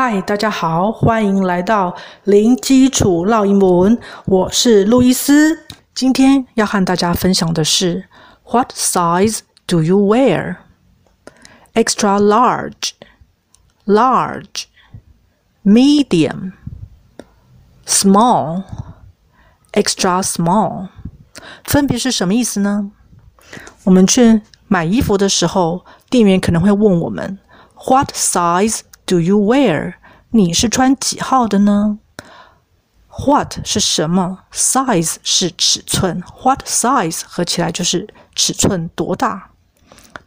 嗨，大家好，欢迎来到零基础烙英文。我是路易斯，今天要和大家分享的是 What size do you wear? Extra large, large, medium, small, extra small，分别是什么意思呢？我们去买衣服的时候，店员可能会问我们 What size Do you wear？你是穿几号的呢？What 是什么？Size 是尺寸。What size 合起来就是尺寸多大？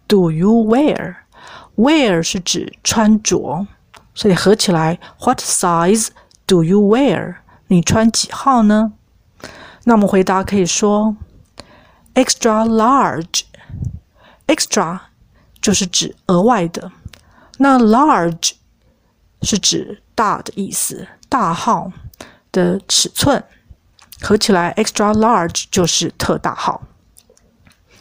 Do you wear？Wear 是指穿着，所以合起来 What size do you wear？你穿几号呢？那我们回答可以说 Extra large。Extra 就是指额外的，那 large。 是指大的意思，大号的尺寸合起来，extra large 就是特大号。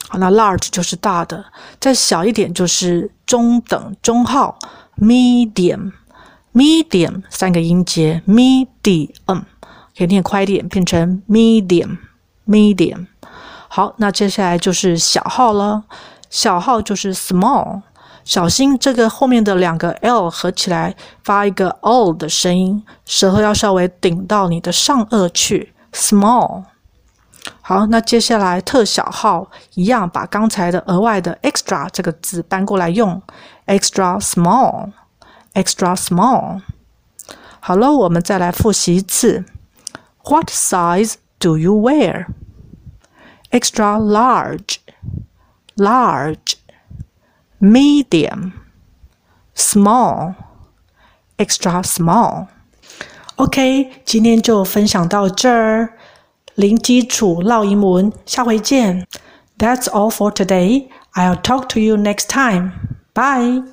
好，那 large 就是大的，再小一点就是中等、中号，medium。medium 三个音节，medium 可以念快一点，变成 medium。medium。好，那接下来就是小号了，小号就是 small。小心这个后面的两个 l 合起来发一个 o 的声音，舌头要稍微顶到你的上颚去。small。好，那接下来特小号一样，把刚才的额外的 extra 这个字搬过来用，extra small，extra small。好了，我们再来复习一次。What size do you wear? Extra large, large. Medium, small, extra small. OK，今天就分享到这儿。零基础烙英文，下回见。That's all for today. I'll talk to you next time. Bye.